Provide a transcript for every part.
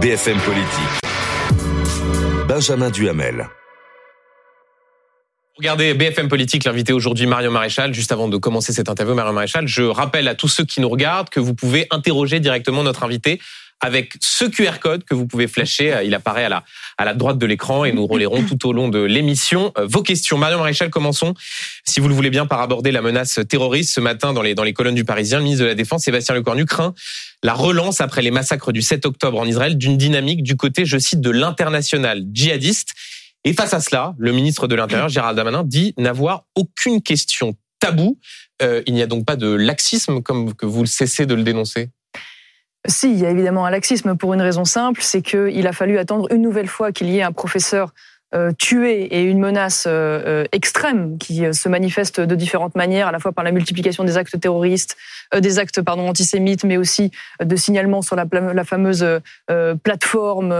BFM Politique. Benjamin Duhamel. Regardez BFM Politique, l'invité aujourd'hui Marion Maréchal. Juste avant de commencer cette interview, Marion Maréchal, je rappelle à tous ceux qui nous regardent que vous pouvez interroger directement notre invité avec ce QR code que vous pouvez flasher. Il apparaît à la, à la droite de l'écran et nous relayerons tout au long de l'émission euh, vos questions. Marion Maréchal, commençons, si vous le voulez bien, par aborder la menace terroriste. Ce matin, dans les, dans les colonnes du Parisien, le ministre de la Défense, Sébastien Lecornu, craint la relance après les massacres du 7 octobre en Israël d'une dynamique du côté, je cite, de l'international djihadiste. Et face à cela, le ministre de l'Intérieur, Gérald Damanin, dit n'avoir aucune question taboue. Euh, il n'y a donc pas de laxisme comme que vous cessez de le dénoncer si, il y a évidemment un laxisme pour une raison simple, c'est qu'il a fallu attendre une nouvelle fois qu'il y ait un professeur euh, et une menace euh, euh, extrême qui se manifeste de différentes manières, à la fois par la multiplication des actes terroristes, des actes pardon antisémites, mais aussi de signalements sur la, la fameuse plateforme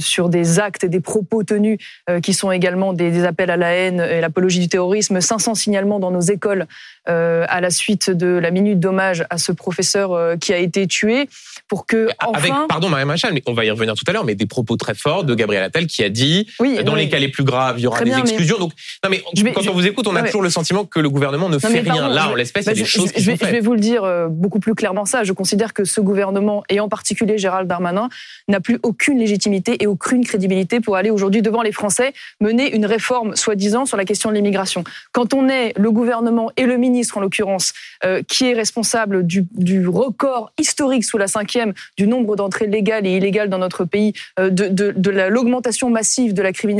sur des actes et des propos tenus qui sont également des, des appels à la haine et l'apologie du terrorisme. 500 signalements dans nos écoles à la suite de la minute d'hommage à ce professeur qui a été tué pour que enfin... Avec, pardon Marie Machal, mais on va y revenir tout à l'heure, mais des propos très forts de Gabriel Attal qui a dit oui, dans les cas les plus graves, il y aura des exclusions. Donc, non mais quand on vous écoute, on a toujours le sentiment que le gouvernement ne fait rien. Là, en l'espèce, il y a bah, des choses qui je, sont. Je vais vous le dire euh, beaucoup plus clairement ça. Je considère que ce gouvernement, et en particulier Gérald Darmanin, n'a plus aucune légitimité et aucune crédibilité pour aller aujourd'hui devant les Français mener une réforme soi-disant sur la question de l'immigration. Quand on est le gouvernement et le ministre en l'occurrence euh, qui est responsable du, du record historique sous la cinquième du nombre d'entrées légales et illégales dans notre pays, euh, de, de, de l'augmentation massive de la criminalité.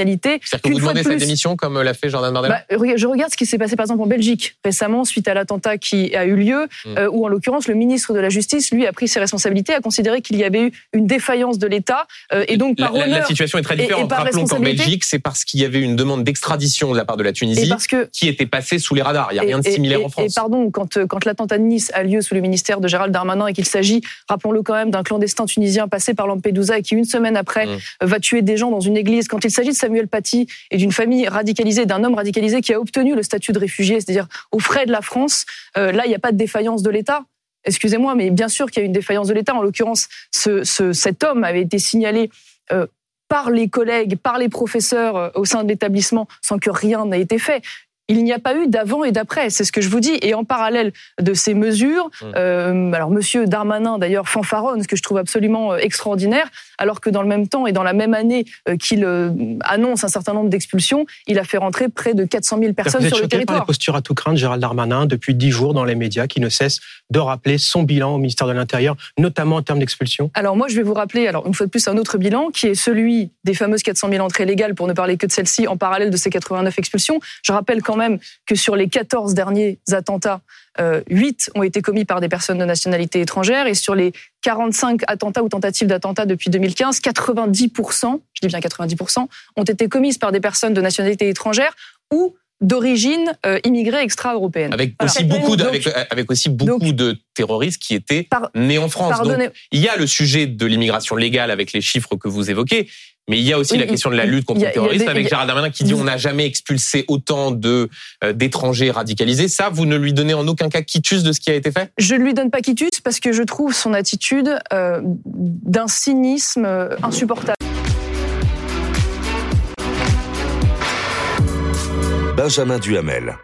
C'est-à-dire que vous demandez sa démission comme l'a fait Jordan Bardella bah, Je regarde ce qui s'est passé par exemple en Belgique récemment suite à l'attentat qui a eu lieu, hmm. euh, où en l'occurrence le ministre de la Justice, lui, a pris ses responsabilités, a considéré qu'il y avait eu une défaillance de l'État euh, et donc par la, la, situation est très différente. Rappelons qu'en Belgique, c'est parce qu'il y avait une demande d'extradition de la part de la Tunisie qui était passée sous les radars. Il n'y a rien de similaire en France. Et pardon, quand, quand l'attentat de Nice a lieu sous le ministère de Gérald Darmanin et qu'il s'agit, rappelons-le quand même, d'un clandestin tunisien passé par Lampedusa et qui, une semaine après, mmh. va tuer des gens dans une église. Quand il s'agit de Samuel Paty et d'une famille radicalisée, d'un homme radicalisé qui a obtenu le statut de réfugié, c'est-à-dire aux frais de la France, euh, là, il n'y a pas de défaillance de l'État. Excusez-moi, mais bien sûr qu'il y a une défaillance de l'État. En l'occurrence, ce, ce, cet homme avait été signalé euh, par les collègues, par les professeurs euh, au sein de l'établissement, sans que rien n'ait été fait il n'y a pas eu d'avant et d'après, c'est ce que je vous dis. Et en parallèle de ces mesures, mmh. euh, alors Monsieur Darmanin d'ailleurs fanfaronne, ce que je trouve absolument extraordinaire, alors que dans le même temps et dans la même année euh, qu'il euh, annonce un certain nombre d'expulsions, il a fait rentrer près de 400 000 personnes sur le territoire. Par les postures à tout craindre, Gérald Darmanin, depuis dix jours dans les médias, qui ne cesse de rappeler son bilan au ministère de l'Intérieur, notamment en termes d'expulsion. Alors moi, je vais vous rappeler, alors une fois de plus, un autre bilan qui est celui des fameuses 400 000 entrées légales, pour ne parler que de celle-ci, en parallèle de ces 89 expulsions. Je rappelle quand même que sur les 14 derniers attentats, 8 ont été commis par des personnes de nationalité étrangère et sur les 45 attentats ou tentatives d'attentats depuis 2015, 90%, je dis bien 90%, ont été commises par des personnes de nationalité étrangère ou d'origine euh, immigrée extra-européenne. Avec, aussi beaucoup de, avec, avec, aussi beaucoup de terroristes qui étaient nés en France. Donc, il y a le sujet de l'immigration légale avec les chiffres que vous évoquez, mais il y a aussi la question de la lutte contre le terrorisme avec Gérald Darmanin qui dit on n'a jamais expulsé autant de euh, d'étrangers radicalisés. Ça, vous ne lui donnez en aucun cas quitus de ce qui a été fait? Je ne lui donne pas quitus parce que je trouve son attitude euh, d'un cynisme euh, insupportable. Benjamin Duhamel.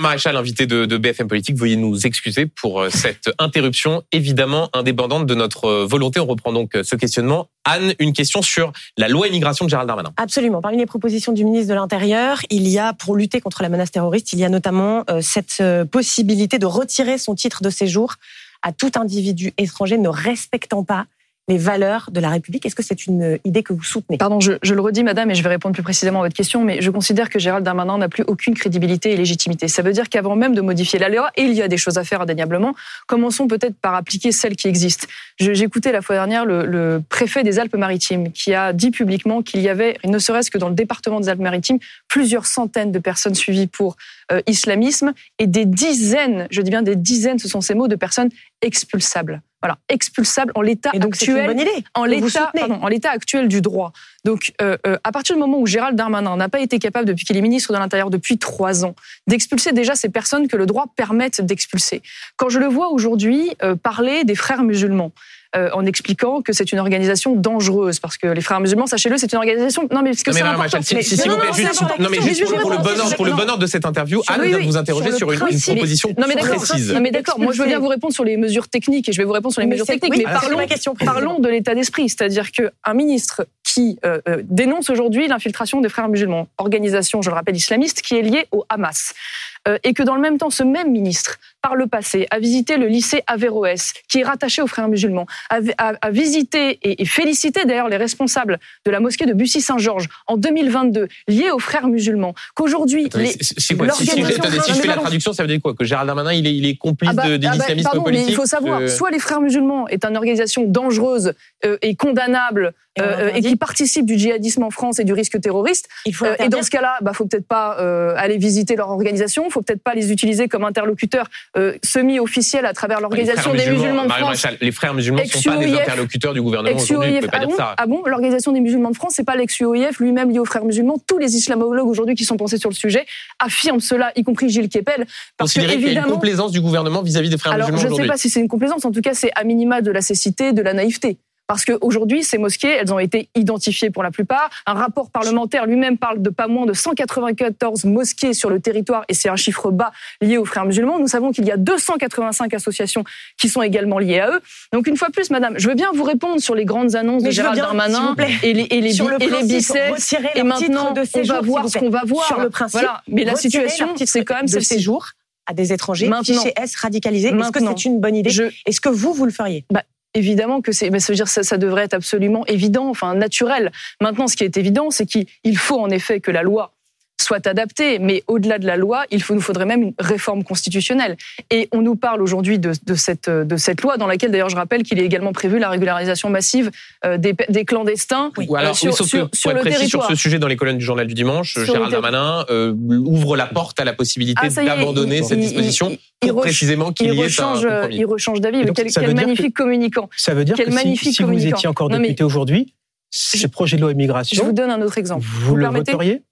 Maréchal, invité de, BFM Politique, veuillez nous excuser pour euh, cette interruption, évidemment indépendante de notre euh, volonté. On reprend donc euh, ce questionnement. Anne, une question sur la loi immigration de Gérald Darmanin. Absolument. Parmi les propositions du ministre de l'Intérieur, il y a, pour lutter contre la menace terroriste, il y a notamment cette possibilité de retirer son titre de séjour à tout individu étranger ne respectant pas les valeurs de la République. Est-ce que c'est une idée que vous soutenez? Pardon, je, le redis, madame, et je vais répondre plus précisément à votre question, mais je considère que Gérald Darmanin n'a plus aucune crédibilité et légitimité. Ça veut dire qu'avant même de modifier la loi, et il y a des choses à faire indéniablement, commençons peut-être par appliquer celles qui existent. J'écoutais la fois dernière le, le préfet des Alpes-Maritimes qui a dit publiquement qu'il y avait, ne serait-ce que dans le département des Alpes-Maritimes, plusieurs centaines de personnes suivies pour euh, islamisme et des dizaines, je dis bien des dizaines, ce sont ces mots, de personnes expulsables. Voilà, expulsables en l'état actuel, en l'état, en l'état actuel du droit. Donc, euh, euh, à partir du moment où Gérald Darmanin n'a pas été capable, depuis qu'il est ministre de l'Intérieur depuis trois ans, d'expulser déjà ces personnes que le droit permette d'expulser. Quand je le vois aujourd'hui euh, parler des frères musulmans, euh, en expliquant que c'est une organisation dangereuse parce que les frères musulmans, sachez-le, c'est une organisation. Non, mais parce que non, mais c'est. Rachel, si, si, vous plaît, juste, non, mais juste pour, pour le bonheur, pour le bonheur de cette interview, Anne vient de vous interroger sur, une, une, proposition non, mais précise. Non, mais d'accord. Moi, je veux bien vous répondre sur les mesures techniques et je vais vous répondre sur les mesures techniques. Mais parlons, parlons de l'état d'esprit, c'est-à-dire qu'un ministre qui euh, euh, dénonce aujourd'hui l'infiltration des frères musulmans, organisation, je le rappelle, islamiste, qui est liée au Hamas. Euh, et que dans le même temps, ce même ministre, par le passé, a visité le lycée Averroès, qui est rattaché aux frères musulmans, a visité et, et félicité d'ailleurs les responsables de la mosquée de Bussy-Saint-Georges en 2022, liés aux frères musulmans, qu'aujourd'hui... Si, quoi, si, si, si, je fais la traduction, ça veut dire quoi? Que Gérald Darmanin, il est, il est complice ah bah, de, de ah bah, l'islamisme pardon, politique mais il faut savoir, euh... soit les frères musulmans est une organisation dangereuse euh, et condamnable et, euh, et, qui participe du djihadisme en France et du risque terroriste. Il faut euh, et dans ce cas-là, bah, faut peut-être pas euh, aller visiter leur organisation, faut peut-être pas les utiliser comme interlocuteurs euh, semi-officiels à travers l'organisation des musulmans de France. Maréchal, les frères musulmans ne sont pas des interlocuteurs du gouvernement aujourd'hui. Vous pouvez pas ah dire bon, ça. ah bon L'organisation des musulmans de France, c'est pas l'ex-UOIF lui-même lié aux frères musulmans. Tous les islamologues aujourd'hui qui sont pensés sur le sujet affirment cela, y compris Gilles Kepel. Parce que qu'il y a une évidemment, complaisance du gouvernement vis-à-vis des frères alors musulmans je ne sais pas si c'est une complaisance. En tout cas, c'est à minima de la cécité, de la naïveté. Parce qu'aujourd'hui, ces mosquées, elles ont été identifiées pour la plupart. Un rapport parlementaire lui-même parle de pas moins de 194 mosquées sur le territoire, et c'est un chiffre bas lié aux frères musulmans. Nous savons qu'il y a 285 associations qui sont également liées à eux. Donc une fois plus, madame, je veux bien vous répondre sur les grandes annonces Mais de Gérald bien, Darmanin et les, et les, Sur bi- le et les Et maintenant, de on va voir ce qu'on va voir. Sur le principe, Voilà. Mais la situation, c'est quand même de séjour à des étrangers Maintenant. fichés S radicalisés. Est-ce que c'est une bonne idée Je- Est-ce que vous, vous le feriez? Évidemment que c'est, mais ça veut dire ça, ça devrait être absolument évident, enfin naturel. Maintenant, ce qui est évident, c'est qu'il il faut en effet que la loi soit adaptée, mais au-delà de la loi, il faut, nous faudrait même une réforme constitutionnelle. Et on nous parle aujourd'hui de, de cette, de cette loi dans laquelle, d'ailleurs, je rappelle qu'il est également prévu la régularisation massive euh, des, des clandestins Oui. Ou alors, euh, sur, oui, sauf sur- que, sur pour être le précis sur territoire. ce sujet dans les colonnes du journal du dimanche, Sur Gérald. Darmanin euh, ouvre la porte à la possibilité Ah, d'abandonner cette il- disposition il- il pour précisément qu'il Il y ait un rechange, compromis. il rechange d'avis. Quel, quel magnifique communicant. Ça veut dire Quel que si, magnifique si vous étiez encore député aujourd'hui, ce projet de loi Je immigration, vous donne un autre exemple. vous, vous le permettez voteriez?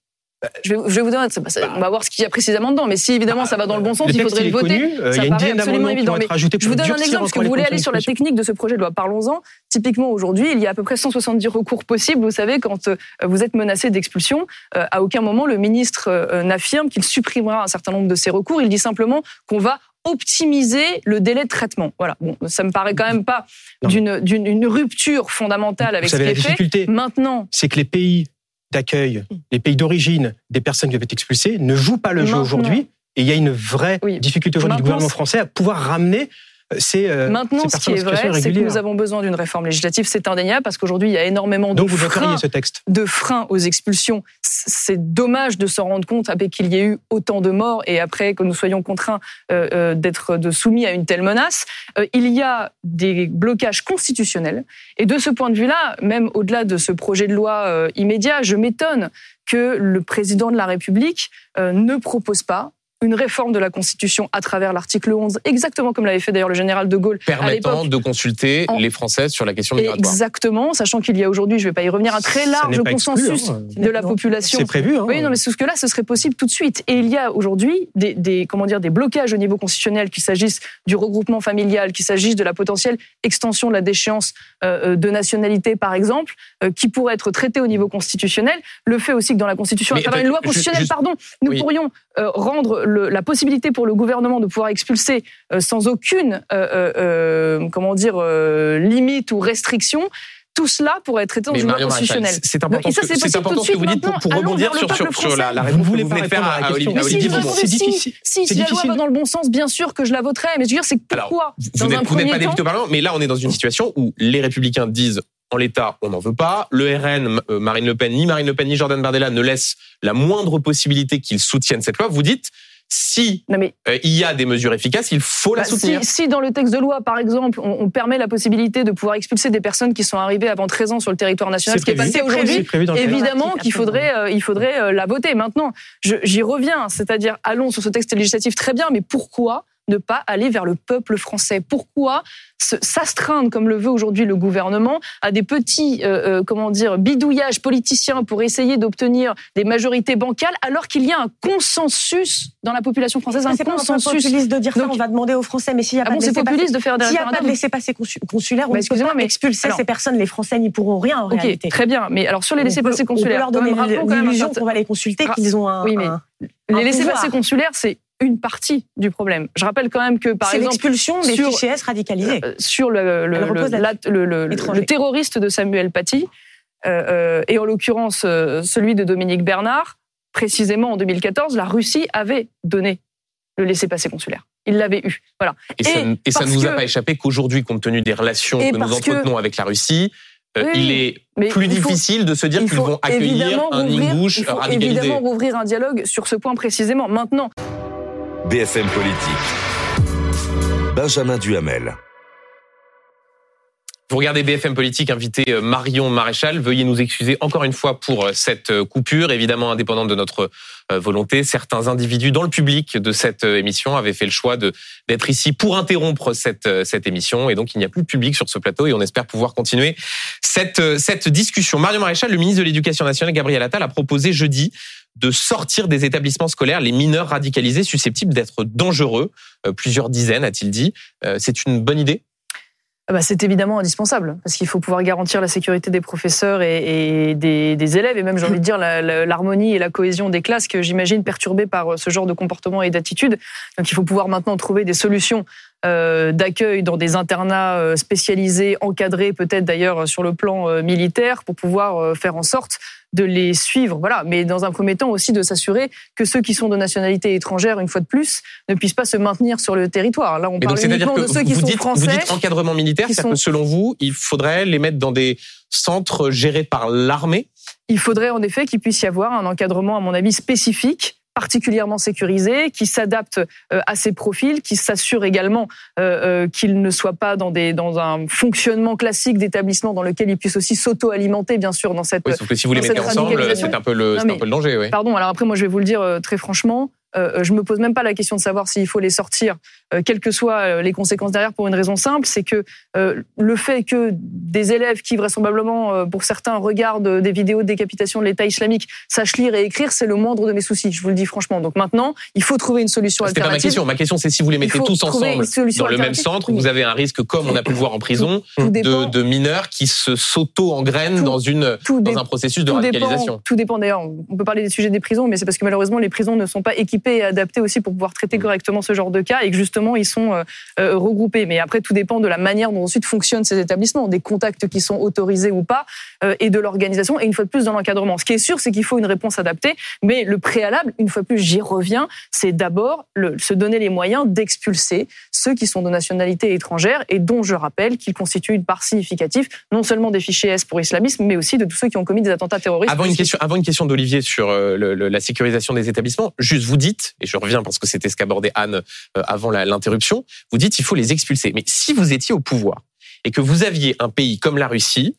Je vais, je vais vous donner. ça- on va voir ce qu'il y a précisément dedans. Mais si évidemment ça va dans le bon sens, Le il texte, faudrait le voter. connu, euh, Ça paraît absolument évident. Mais Je vous donne un exemple, parce que vous voulez aller sur la technique de ce projet de loi. Parlons-en. Typiquement, aujourd'hui, il y a à peu près 170 recours possibles. Vous savez, quand euh, vous êtes menacé d'expulsion, euh, à aucun moment le ministre n'affirme qu'il supprimera un certain nombre de ces recours. Il dit simplement qu'on va optimiser le délai de traitement. Voilà. Bon, ça me paraît quand même pas d'une d'une une rupture fondamentale avec Vous savez, ce qui est fait. Maintenant, c'est que les pays d'accueil, les pays d'origine des personnes qui doivent être expulsées ne jouent pas le jeu aujourd'hui. Et il y a une vraie Oui. difficulté aujourd'hui du gouvernement français à pouvoir ramener euh, ces, euh, Maintenant, ce qui est vrai, c'est que nous avons besoin d'une réforme législative. C'est indéniable parce qu'aujourd'hui, il y a énormément Donc de vous freins, ce texte de freins aux expulsions. C'est dommage de s'en rendre compte après qu'il y ait eu autant de morts et après que nous soyons contraints euh, euh, d'être soumis à une telle menace. Euh, il y a des blocages constitutionnels et de ce point de vue-là, même au-delà de ce projet de loi euh, immédiat, je m'étonne que le président de la République euh, ne propose pas une réforme de la Constitution à travers l'article 11, exactement comme l'avait fait d'ailleurs le général de Gaulle permettant de consulter En- les Français sur la question migratoire. Exactement, sachant qu'il y a aujourd'hui, je ne vais pas y revenir, un très large exclu, consensus hein. de la population. C'est prévu. Hein. Oui, non, mais ce que là, ce serait possible tout de suite. Et il y a aujourd'hui des, des, comment dire, des blocages au niveau constitutionnel, qu'il s'agisse du regroupement familial, qu'il s'agisse de la potentielle extension de la déchéance euh, de nationalité, par exemple, euh, qui pourrait être traitée au niveau constitutionnel. Le fait aussi que dans la Constitution, Mais à travers une loi constitutionnelle, juste- pardon, nous Oui. pourrions euh, rendre le- la possibilité pour le gouvernement de pouvoir expulser euh, sans aucune, euh, euh, euh, comment dire, euh, limite ou restriction tout cela pourrait être traité dans Mais une loi constitutionnelle. c'est important, Et ça, ce que- c'est c'est possible important tout ce de que vous dites pour, rebondir sur, sur, la, réponse que voulez vous venez de faire à à Olivier, à Olivier si, Beaumont. la loi difficile. va dans le bon sens, bien sûr que je la voterai. Mais je veux dire, c'est que Alors, pourquoi Vous dans vous n'êtes pas député au Parlement, mais là, on est dans une situation où les Républicains disent en l'état, on n'en veut pas. Le RN, euh, Marine Le Pen, ni Marine Le Pen, ni Jordan Bardella ne laissent la moindre possibilité qu'ils soutiennent cette loi. Vous dites, si Non mais euh, il y a des mesures efficaces, il faut la Bah, soutenir. si, si dans le texte de loi, par exemple, on, on permet la possibilité de pouvoir expulser des personnes qui sont arrivées avant 13 ans sur le territoire national, ce qui est passé aujourd'hui, évidemment qu'il faudrait, euh, il faudrait euh, la voter. Maintenant, j'y reviens, c'est-à-dire allons sur ce texte législatif très bien, mais pourquoi ne pas aller vers le peuple français Pourquoi s'astreindre, comme le veut aujourd'hui le gouvernement, à des petits, euh, euh, comment dire, bidouillages politiciens pour essayer d'obtenir des majorités bancales, alors qu'il y a un consensus dans la population française, un C'est consensus? populiste de dire ça, Donc- on va demander aux Français, mais s'il n'y a Ah bon, de c'est laissez-passer- populiste de faire des a pas de laissez-passer consu- consulaire, on Bah, ne peut excusez-moi, pas mais- expulser alors- ces personnes. Les Français n'y pourront rien en Ok, réalité. très bien. Mais alors sur les peut- consulaires, On peut leur donner l'illusion qu'on va les consulter, Ra- qu'ils ont un. Oui, mais un- les pouvoir. consulaires, c'est une partie du problème. Je rappelle quand même que par exemple l'expulsion des sur- fichiers S radicalisés. euh, sur le, le, Elle repose le- là-dessus. la- le- le- le- Étranger. le terroriste de Samuel Paty, euh, euh, et en l'occurrence euh, celui de Dominique Bernard, précisément en 2014, la Russie avait donné le laissez-passer consulaire. Il l'avait eu. Voilà. Et, ça, Et et ça ne nous a que- pas échappé qu'aujourd'hui, compte tenu des relations que nous que- entretenons avec la Russie, Oui, il est mais plus il faut- difficile de se dire il qu'ils faut vont accueillir un rouvrir- Ingouche il faut radicalisé. évidemment rouvrir un dialogue sur ce point précisément. Maintenant, BFM Politique. Benjamin Duhamel. Vous regardez BFM Politique, invité euh, Marion Maréchal. Veuillez nous excuser encore une fois pour euh, cette euh, coupure, évidemment indépendante de notre volonté. Certains individus dans le public de cette émission avaient fait le choix d'être ici pour interrompre cette émission, et donc il n'y a plus de public sur ce plateau, et on espère pouvoir continuer cette discussion. Marion Maréchal, le ministre de l'Éducation nationale, Gabriel Attal, a proposé jeudi de sortir des établissements scolaires les mineurs radicalisés susceptibles d'être dangereux. Euh, plusieurs dizaines, a-t-il dit. Euh, C'est une bonne idée? Ah bah, c'est évidemment indispensable parce qu'il faut pouvoir garantir la sécurité des professeurs et, des, élèves et même j'ai envie de dire l'harmonie et la cohésion des classes que j'imagine perturbées par euh, ce genre de comportement et d'attitude. Donc il faut pouvoir maintenant trouver des solutions d'accueil dans des internats spécialisés, encadrés peut-être d'ailleurs sur le plan militaire pour pouvoir faire en sorte de les suivre. Voilà, mais dans un premier temps aussi de s'assurer que ceux qui sont de nationalité étrangère, une fois de plus, ne puissent pas se maintenir sur le territoire. Là, on parle donc, uniquement que de ceux qui sont dites, français. vous dites encadrement militaire, c'est-à-dire sont- que selon vous, il faudrait les mettre dans des centres gérés par l'armée? Il faudrait en effet qu'il puisse y avoir un encadrement, à mon avis, spécifique particulièrement sécurisé, qui s'adapte euh, à ces profils, qui s'assure également euh, euh, qu'ils ne soient pas dans, des, dans un fonctionnement classique d'établissement dans lequel ils puissent aussi s'auto-alimenter, bien sûr, dans cette... Oui, sauf que si vous les mettez ensemble, c'est un peu le, Non, c'est mais- un peu le danger, oui. Pardon, alors après, moi, je vais vous le dire très franchement, euh, je me pose même pas la question de savoir s'il faut les sortir, euh, quelles que soient euh, les conséquences derrière, pour une raison simple, c'est que euh, le fait que des élèves qui vraisemblablement, euh, pour certains, regardent euh, des vidéos de décapitation de l'État islamique, sachent lire et écrire, c'est le moindre de mes soucis. Je vous le dis franchement. Donc maintenant, il faut trouver une solution C'était pas ma alternative. question. Ma question, c'est si vous les mettez tous ensemble dans le même alternative. centre, vous avez un risque, comme on a pu le voir en prison, de, mineurs qui se s'auto-engrènent Tout- dans, une, dans un processus de tout radicalisation. Dépend, tout dépend d'ailleurs. On peut parler des sujets des prisons, mais c'est parce que malheureusement les prisons ne sont pas équipées et adaptées aussi pour pouvoir traiter Mm. correctement ce genre de cas et que justement ils sont euh, euh, regroupés. Mais après tout dépend de la manière dont ensuite fonctionnent ces établissements, des contacts qui sont autorisés ou pas euh, et de l'organisation et une fois de plus dans l'encadrement. Ce qui est sûr, c'est qu'il faut une réponse adaptée, mais le préalable, une fois de plus, j'y reviens, c'est d'abord se donner les moyens d'expulser ceux qui sont de nationalité étrangère et dont je rappelle qu'ils constituent une part significative non seulement des fichiers S pour islamisme, mais aussi de tous ceux qui ont commis des attentats terroristes. Avant une question, avant une question d'Olivier sur le- le- la sécurisation des établissements, juste vous dites, et je reviens parce que c'était ce qu'abordait Anne euh, avant l'interruption, vous dites il faut les expulser. Mais si vous étiez au pouvoir et que vous aviez un pays comme la Russie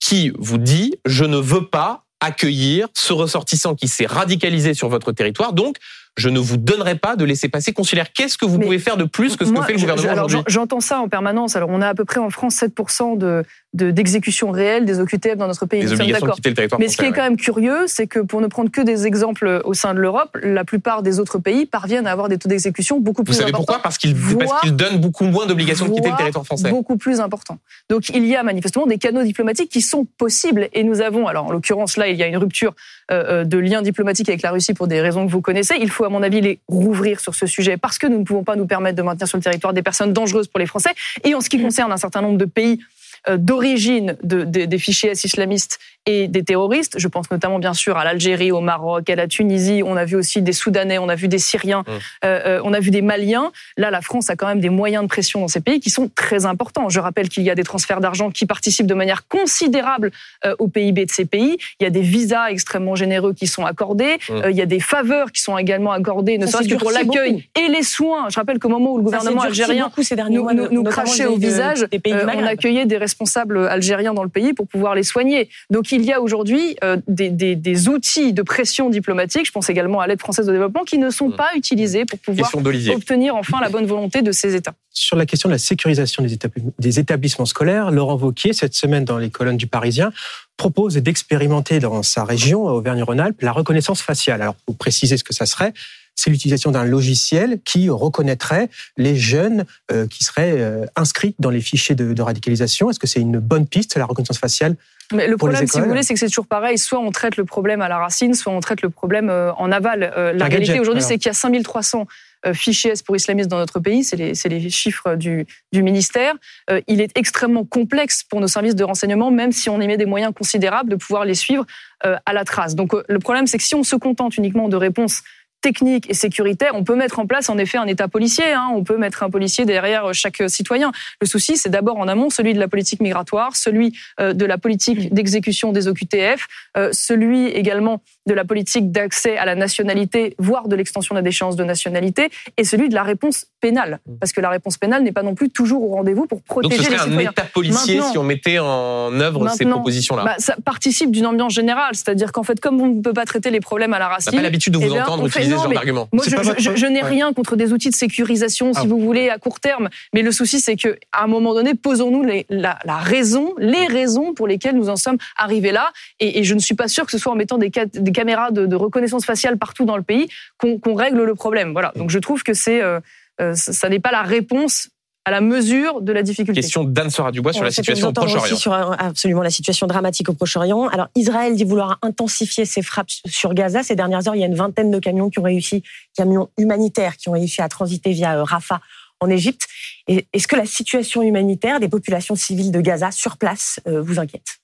qui vous dit je ne veux pas accueillir ce ressortissant qui s'est radicalisé sur votre territoire, donc je ne vous donnerai pas de laisser passer consulaire. Qu'est-ce que vous Mais pouvez faire de plus que ce Moi, que fait le gouvernement aujourd'hui? j'en- J'entends ça en permanence. Alors, on a à peu près en France 7% de de- d'exécutions réelles des OQTF dans notre pays. Les Nous sommes obligations de d'accord. quitter le territoire Mais ce qui est quand même curieux, c'est que pour ne prendre que des exemples au sein de l'Europe, la plupart des autres pays parviennent à avoir des taux d'exécution beaucoup Vous plus savez importants. pourquoi? Parce qu'ils qu'ils donnent beaucoup moins d'obligations de quitter le territoire français. Beaucoup plus important. Donc il y a manifestement des canaux diplomatiques qui sont possibles et nous avons, alors en l'occurrence là, il y a une rupture euh, euh, de liens diplomatiques avec la Russie pour des raisons que vous connaissez. Il faut à mon avis les rouvrir sur ce sujet parce que nous ne pouvons pas nous permettre de maintenir sur le territoire des personnes dangereuses pour les Français. Et en ce qui concerne un certain nombre de pays d'origine de, des fichiers islamistes et des terroristes. Je pense notamment bien sûr à l'Algérie, au Maroc, à la Tunisie. On a vu aussi des Soudanais, on a vu des Syriens, mmh. euh, euh, on a vu des Maliens. Là, la France a quand même des moyens de pression dans ces pays qui sont très importants. Je rappelle qu'il y a des transferts d'argent qui participent de manière considérable euh, au PIB de ces pays. Il y a des visas extrêmement généreux qui sont accordés. Mmh. il y a des faveurs qui sont également accordées, ne serait-ce que pour l'accueil et les soins. Je rappelle qu'au moment où le gouvernement algérien nous, nous, nous crachait au visage, on accueillait des responsables algériens dans le pays pour pouvoir les soigner. Donc il y a aujourd'hui euh, des, des, des, outils de pression diplomatique, je pense également à l'aide française au développement, qui ne sont mmh. pas utilisés pour pouvoir obtenir enfin la bonne volonté de ces États. Sur la question de la sécurisation des établissements scolaires, Laurent Vauquier, cette semaine dans les colonnes du Parisien, propose d'expérimenter dans sa région, Auvergne-Rhône-Alpes, la reconnaissance faciale. Alors, pour préciser ce que ça serait, c'est l'utilisation d'un logiciel qui reconnaîtrait les jeunes euh, qui seraient euh, inscrits dans les fichiers de, de radicalisation. Est-ce que c'est une bonne piste, la reconnaissance faciale mais le problème, si vous voulez, c'est que c'est toujours pareil. Soit on traite le problème à la racine, soit on traite le problème euh, en aval. Euh, la réalité aujourd'hui, c'est qu'il y a 5300 euh, fichiers S pour islamistes dans notre pays. C'est les, les, chiffres du, du ministère. Il est extrêmement complexe pour nos services de renseignement, même si on y met des moyens considérables, de pouvoir les suivre à la trace. Donc le problème, c'est que si on se contente uniquement de réponses technique et sécuritaire, on peut mettre en place en effet un État policier. Hein. on peut mettre un policier derrière chaque citoyen. Le souci, c'est d'abord en amont celui de la politique migratoire, celui euh, de la politique d'exécution des OQTF, euh, celui également de la politique d'accès à la nationalité, voire de l'extension de la déchéance de nationalité, et celui de la réponse pénale. Parce que la réponse pénale n'est pas non plus toujours au rendez-vous pour protéger Donc ce serait un État policier si on mettait en œuvre ces propositions-là bah, Ça participe d'une ambiance générale. C'est-à-dire qu'en fait, comme on ne peut pas traiter les problèmes à la racine... On n'a pas l'habitude de vous eh entendre utiliser ce genre d'argument. Moi, je, n'ai rien contre des outils de sécurisation, si ah. vous voulez, à court terme. Mais le souci, c'est qu'à un moment donné, posons-nous la, la, raison, les raisons pour lesquelles nous en sommes arrivés là. Et, je ne suis pas sûr que ce soit en mettant des, des caméras de, reconnaissance faciale partout dans le pays qu'on règle le problème. Voilà. Donc je trouve que c'est euh, euh, ça n'est pas la réponse à la mesure de la difficulté. Question d'Anne Sora Dubois sur la situation au Proche-Orient. Sur euh, absolument la situation dramatique au Proche-Orient. Alors Israël dit vouloir intensifier ses frappes sur Gaza. Ces dernières heures, il y a une vingtaine de camions qui ont réussi, camions humanitaires qui ont réussi à transiter via Rafah en Égypte. Est-ce que la situation humanitaire des populations civiles de Gaza sur place vous inquiète?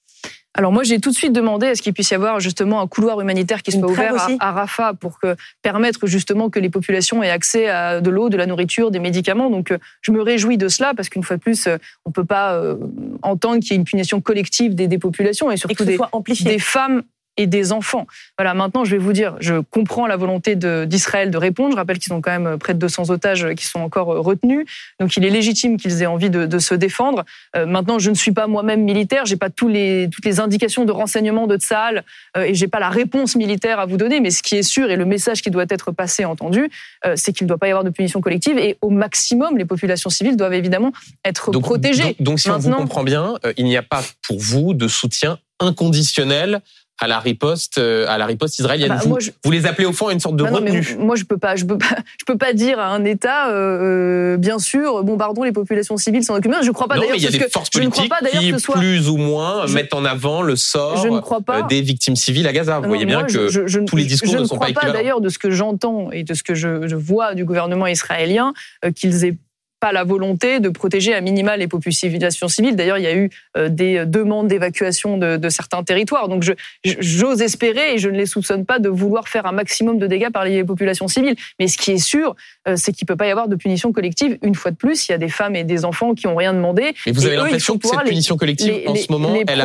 Alors moi, j'ai tout de suite demandé à ce qu'il puisse y avoir justement un couloir humanitaire qui soit ouvert à, Rafah pour que, permettre justement que les populations aient accès à de l'eau, de la nourriture, des médicaments. Donc euh, je me réjouis de cela parce qu'une fois de plus, euh, on peut pas euh, entendre qu'il y ait une punition collective des, des populations et surtout des, des femmes et des enfants. Voilà, maintenant, je vais vous dire, je comprends la volonté d'Israël de, répondre. Je rappelle qu'ils ont quand même près de 200 otages qui sont encore retenus. Donc, il est légitime qu'ils aient envie de, de se défendre. Euh, maintenant, je ne suis pas moi-même militaire. J'ai pas tous les, toutes les indications de renseignement de Tsahal euh, et j'ai pas la réponse militaire à vous donner. Mais ce qui est sûr et le message qui doit être passé, entendu, euh, c'est qu'il ne doit pas y avoir de punition collective et au maximum, les populations civiles doivent évidemment être protégées. Donc, si on vous comprend bien, euh, il n'y a pas pour vous de soutien inconditionnel à la riposte, euh, à la riposte israélienne. Ah bah, vous, les appelez au fond à une sorte de retenue. moi, je peux pas, je peux pas, je peux pas dire à un État, euh, euh bien sûr, bombardons les populations civiles sans aucune Je crois pas d'ailleurs. Il y a des forces politiques qui, soit... plus ou moins, mettent en avant le sort euh, des victimes civiles à Gaza. Vous voyez bien que tous les discours ne sont pas équivalents. Je ne crois pas d'ailleurs de ce que j'entends et de ce que je, je vois du gouvernement israélien qu'ils aient pas la volonté de protéger à minima les populations civiles. D'ailleurs, il y a eu euh, des demandes d'évacuation de, certains territoires. Donc, j'ose espérer, et je ne les soupçonne pas, de vouloir faire un maximum de dégâts par les populations civiles. Mais ce qui est sûr, euh, c'est qu'il peut pas y avoir de punition collective. Une fois de plus, il y a des femmes et des enfants qui ont rien demandé. Mais vous avez l'impression que cette punition collective, en ce moment, elle, a,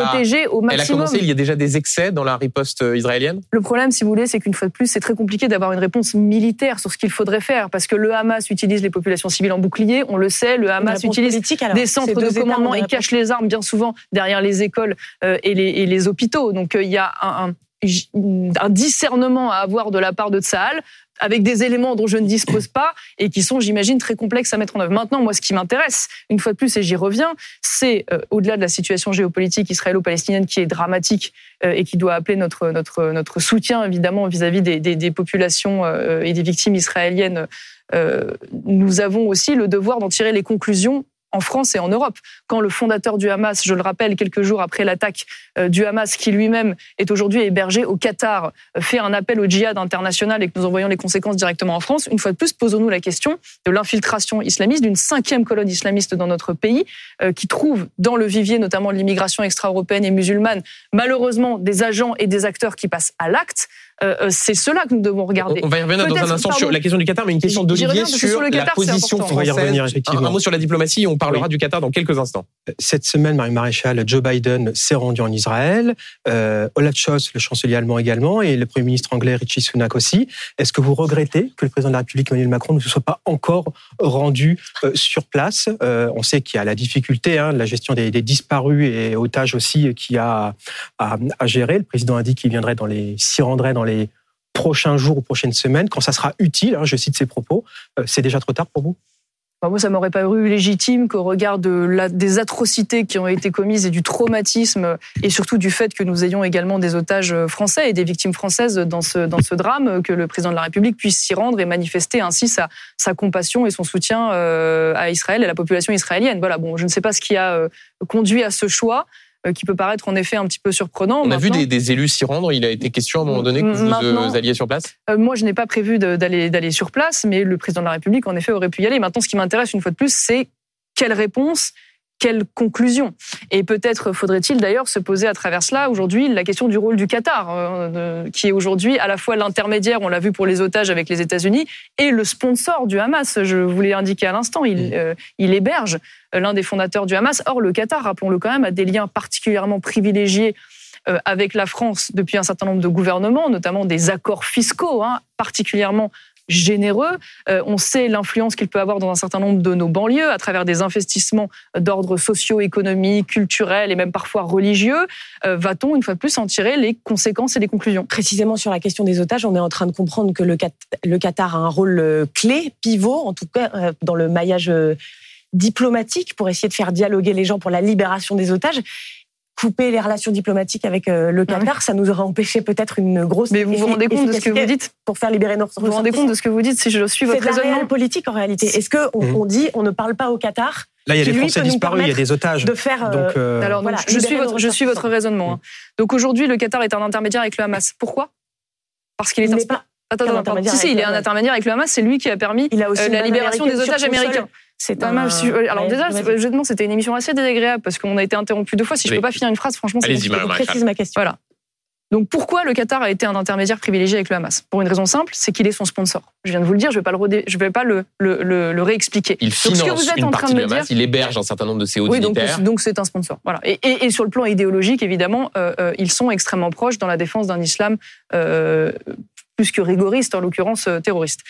au maximum. elle a commencé. Il y a déjà des excès dans la riposte euh, israélienne? Le problème, si vous voulez, c'est qu'une fois de plus, c'est très compliqué d'avoir une réponse militaire sur ce qu'il faudrait faire, parce que le Hamas utilise les populations civiles en bouclier on le sait, le Hamas utilise des centres de commandement et cache les armes bien souvent derrière les écoles euh, et, les, hôpitaux. Donc euh, il y a un, discernement à avoir de la part de Tsahal avec des éléments dont je ne dispose pas et qui sont, j'imagine, très complexes à mettre en œuvre. Maintenant, moi, ce qui m'intéresse, une fois de plus, et j'y reviens, c'est euh, au-delà de la situation géopolitique israélo-palestinienne qui est dramatique et qui doit appeler notre notre notre soutien évidemment vis-à-vis des, des, populations et des victimes israéliennes nous avons aussi le devoir d'en tirer les conclusions en France et en Europe. Quand le fondateur du Hamas, je le rappelle, quelques jours après l'attaque euh, du Hamas, qui lui-même est aujourd'hui hébergé au Qatar, euh, fait un appel au djihad international et que nous en voyons les conséquences directement en France, une fois de plus, posons-nous la question de l'infiltration islamiste, d'une cinquième colonne islamiste dans notre pays, euh, qui trouve dans le vivier notamment de l'immigration extra-européenne et musulmane, malheureusement des agents et des acteurs qui passent à l'acte. Euh, euh, c'est cela que nous devons regarder. On va y revenir dans un instant sur la question du Qatar, mais une question d'Olivier sur, la position française. Un, un, mot sur la diplomatie, on parlera du Qatar dans quelques instants. Cette semaine, Marie Maréchal, Joe Biden s'est rendu en Israël, euh, Olaf Scholz, le chancelier allemand également, et le Premier ministre anglais Richie Sunak aussi. Est-ce que vous regrettez que le président de la République, Emmanuel Macron, ne se soit pas encore rendu euh, sur place? Euh, On sait qu'il y a la difficulté, hein, la gestion des, des, disparus et otages aussi, qui a à, à gérer. Le président a dit qu'il viendrait dans les, s'y rendrait dans les prochains jours ou prochaines semaines, quand ça sera utile, hein, je cite ses propos, euh, c'est déjà trop tard pour vous? Moi, ça m'aurait paru légitime qu'au regard des atrocités qui ont été commises et du traumatisme et surtout du fait que nous ayons également des otages français et des victimes françaises dans ce, dans ce drame, que le président de la République puisse s'y rendre et manifester ainsi sa, sa compassion et son soutien euh, à Israël et à la population israélienne. Voilà, bon, je ne sais pas ce qui a euh, conduit à ce choix. Euh, qui peut paraître en effet un petit peu surprenant. On a vu des, élus s'y rendre. Il a été question à un moment donné que vous, euh, alliez sur place? euh, Moi, je n'ai pas prévu d'aller d'aller sur place, mais le président de la République, en effet, aurait pu y aller. Maintenant, ce qui m'intéresse une fois de plus, c'est quelle réponse quelle conclusion? Et peut-être faudrait-il d'ailleurs se poser à travers cela aujourd'hui la question du rôle du Qatar, euh, qui est aujourd'hui à la fois l'intermédiaire, on l'a vu pour les otages avec les États-Unis, et le sponsor du Hamas. Je vous l'ai indiqué à l'instant, il, euh, il héberge euh, l'un des fondateurs du Hamas. Or, le Qatar, rappelons-le quand même, a des liens particulièrement privilégiés avec la France depuis un certain nombre de gouvernements, notamment des accords fiscaux, hein, particulièrement généreux. Euh, on sait l'influence qu'il peut avoir dans un certain nombre de nos banlieues à travers des investissements d'ordre socio-économique, culturel et même parfois religieux. Euh, va-t-on une fois de plus en tirer les conséquences et les conclusions? Précisément sur la question des otages, on est en train de comprendre que le, Qatar a un rôle euh, clé, pivot, en tout cas dans le maillage diplomatique pour essayer de faire dialoguer les gens pour la libération des otages couper les relations diplomatiques avec euh, le Qatar, ça nous aurait empêché peut-être une grosse. Mais vous vous rendez compte de ce que vous dites pour faire libérer nos Vous vous rendez compte de ce que vous dites si je suis votre raisonnement politique en réalité. Est-ce que mmh. on, dit on ne parle pas au Qatar Là, il y a des Français disparus, il y a des otages. De faire. Euh, donc, euh, Alors, je suis votre, je suis votre raisonnement. Hein. Donc aujourd'hui, le Qatar est un intermédiaire avec le Hamas. Pourquoi? Parce qu'il est, un. Pas attends, attends, Si, si, il est un intermédiaire avec le Hamas. C'est lui qui a permis il a aussi la libération des otages américains. C'est pas mal. Alors déjà, honnêtement, c'était une émission assez désagréable parce qu'on a été interrompu deux fois. Si je peux pas finir une phrase, franchement, c'est Je précise ma question. Voilà. Donc pourquoi le Qatar a été un intermédiaire privilégié avec le Hamas? Pour une raison simple, c'est qu'il est son sponsor. Je viens de vous le dire, je vais pas le je vais pas le, le, le, réexpliquer. Il finance ce que vous êtes en train de, me dire, il héberge un certain nombre de ses hauts oui, donc c'est un sponsor. Voilà. Et, et, et, sur le plan idéologique, évidemment, euh, euh, ils sont extrêmement proches dans la défense d'un islam euh, plus que rigoriste, en l'occurrence euh, terroriste.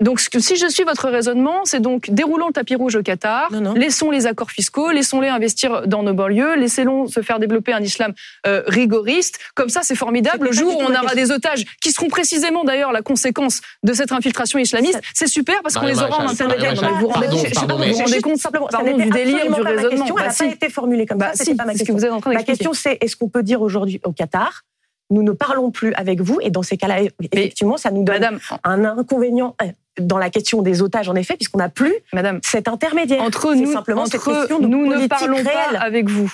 Donc, si je suis votre raisonnement, c'est donc déroulons le tapis rouge au Qatar, laissons les accords fiscaux, laissons-les investir dans nos banlieues, laissons se faire développer un islam euh, rigoriste. Comme ça, c'est formidable. Le jour où on aura des otages, qui seront précisément d'ailleurs la conséquence de cette infiltration islamiste, c'est super parce qu'on les aura en intermédiaire. Vous vous rendez compte simplement du délire du raisonnement Elle n'a pas été formulée comme ça. C'est pas ma question. Ma question, c'est est-ce qu'on peut dire aujourd'hui au Qatar nous ne parlons plus avec vous. Et dans ces cas-là, effectivement, ça nous donne un inconvénient dans la question des otages, en effet, puisqu'on n'a plus Madame, cet intermédiaire. Entre nous, simplement entre nous ne parlons pas avec vous.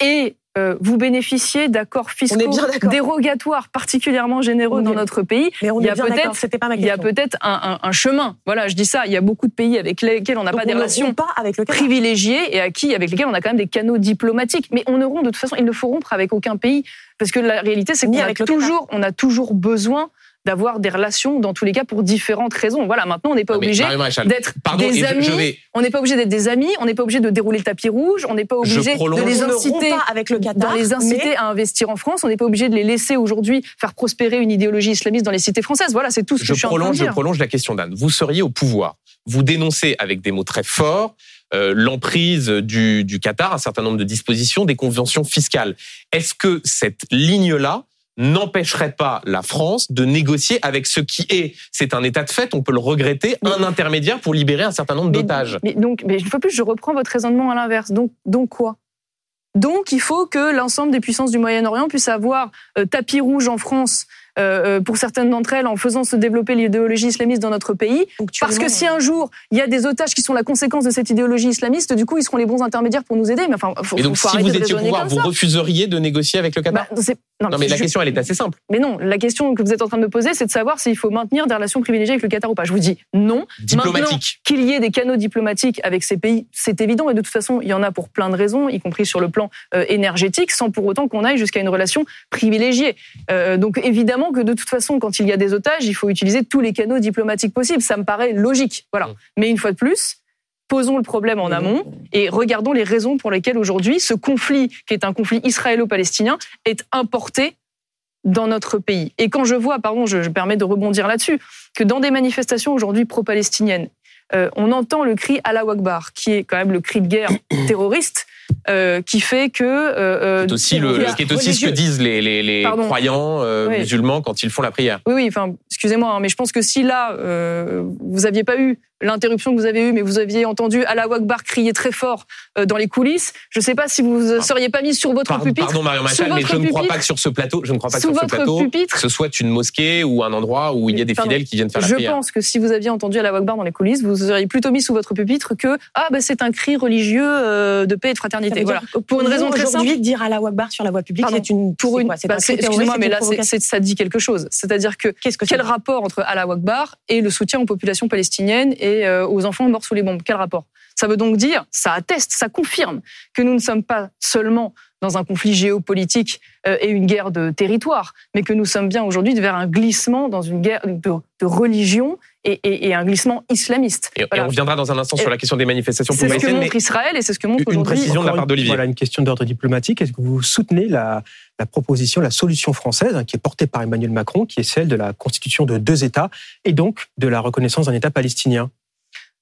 Et euh, vous bénéficiez d'accords fiscaux dérogatoires particulièrement généreux dans notre pays. Mais on il y a peut-être, c'était pas ma Il y a peut-être un, un, un, chemin. Voilà, je dis ça. Il y a beaucoup de pays avec lesquels on n'a pas des relations pas avec le privilégiées et à qui, avec lesquels on a quand même des canaux diplomatiques. Mais on ne rompt de toute façon, il ne faut rompre avec aucun pays parce que la réalité, c'est qu'on a toujours, on a toujours besoin d'avoir des relations dans tous les cas pour différentes raisons. Voilà, maintenant on n'est pas obligé d'être des amis. On n'est pas obligé d'être des amis. On n'est pas obligé de dérouler le tapis rouge. On n'est pas obligé de les inciter avec le Qatar, les inciter à investir en France. On n'est pas obligé de les laisser aujourd'hui faire prospérer une idéologie islamiste dans les cités françaises. Voilà, c'est tout ce que je, suis prolonge, en train de Je prolonge la question d'Anne. Vous seriez au pouvoir. Vous dénoncez avec des mots très forts euh, l'emprise du, du Qatar, un certain nombre de dispositions, des conventions fiscales. Est-ce que cette ligne-là n'empêcherait pas la France de négocier avec ce qui est, c'est un état de fait, on peut le regretter, un intermédiaire pour libérer un certain nombre d'otages. Mais, donc, mais une fois plus, je reprends votre raisonnement à l'inverse. Donc, donc quoi? Donc, il faut que l'ensemble des puissances du Moyen-Orient puissent avoir euh, tapis rouge en France euh, pour certaines d'entre elles, en faisant se développer l'idéologie islamiste dans notre pays. Parce que si un jour il y a des otages qui sont la conséquence de cette idéologie islamiste, du coup, ils seront les bons intermédiaires pour nous aider. Mais enfin, faut, Et donc, faut si vous étiez au pouvoir, vous ça. refuseriez de négocier avec le Qatar? Bah, Non, mais la question, elle est assez simple. Mais non, la question que vous êtes en train de me poser, c'est de savoir s'il faut maintenir des relations privilégiées avec le Qatar ou pas. Je vous dis non. Diplomatique. qu'il y ait des canaux diplomatiques avec ces pays, c'est évident. Et de toute façon, il y en a pour plein de raisons, y compris sur le plan euh, énergétique, sans pour autant qu'on aille jusqu'à une relation privilégiée. Euh, donc évidemment que de toute façon, quand il y a des otages, il faut utiliser tous les canaux diplomatiques possibles. Ça me paraît logique. Voilà. Mais une fois de plus, posons le problème en amont et regardons les raisons pour lesquelles aujourd'hui ce conflit, qui est un conflit israélo-palestinien, est importé dans notre pays. Et quand je vois, pardon, je, je permets de rebondir là-dessus, que dans des manifestations aujourd'hui pro-palestiniennes, euh, on entend le cri Allah Akbar, qui est quand même le cri de guerre terroriste, euh, qui fait que... euh, C'est aussi, le, euh, ce qui est aussi ce que disent les, les, les Pardon. croyants euh, Oui. musulmans quand ils font la prière. Oui, oui, enfin, excusez-moi, hein, mais je pense que si là, euh, vous aviez pas eu l'interruption que vous avez eue, mais vous aviez entendu Allah Akbar crier très fort euh, dans les coulisses, je sais pas si vous ne seriez pas mis sur votre Pardon, pupitre. pardon Marion Machal, mais votre je ne crois pupitre- pas que sur ce plateau, je ne crois pas que sur ce votre plateau, pupitre. ce soit une mosquée ou un endroit où il y a des Pardon. fidèles qui viennent faire la Je prière. pense que si vous aviez entendu Allah Akbar dans les coulisses, vous seriez plutôt mis sous votre pupitre que ah bah c'est un cri religieux euh, de paix et de fraternité. Voilà. dire que Pour une raison très simple. dire à la Wakbar sur la voie publique, c'est une Pour une, bah, excusez-moi, mais là, ça dit quelque chose. C'est-à-dire que Qu'est-ce que ça quel rapport entre Allah Akbar et le soutien aux populations palestiniennes et euh, aux enfants morts sous les bombes Quel rapport? Ça veut donc dire, ça atteste, ça confirme que nous ne sommes pas seulement dans un conflit géopolitique euh, et une guerre de territoire, mais que nous sommes bien aujourd'hui vers un glissement dans une guerre de, de religion et, et- et un glissement islamiste. Et, et Voilà. on reviendra dans un instant sur Et- la question des manifestations C'est ce que mais montre Israël et c'est ce que montre Une aujourd'hui. précision de la part une- d'Olivier. Voilà une question d'ordre diplomatique. Est-ce que vous soutenez la, la proposition, la solution française hein, qui est portée par Emmanuel Macron, qui est celle de la constitution de deux États et donc de la reconnaissance d'un État palestinien?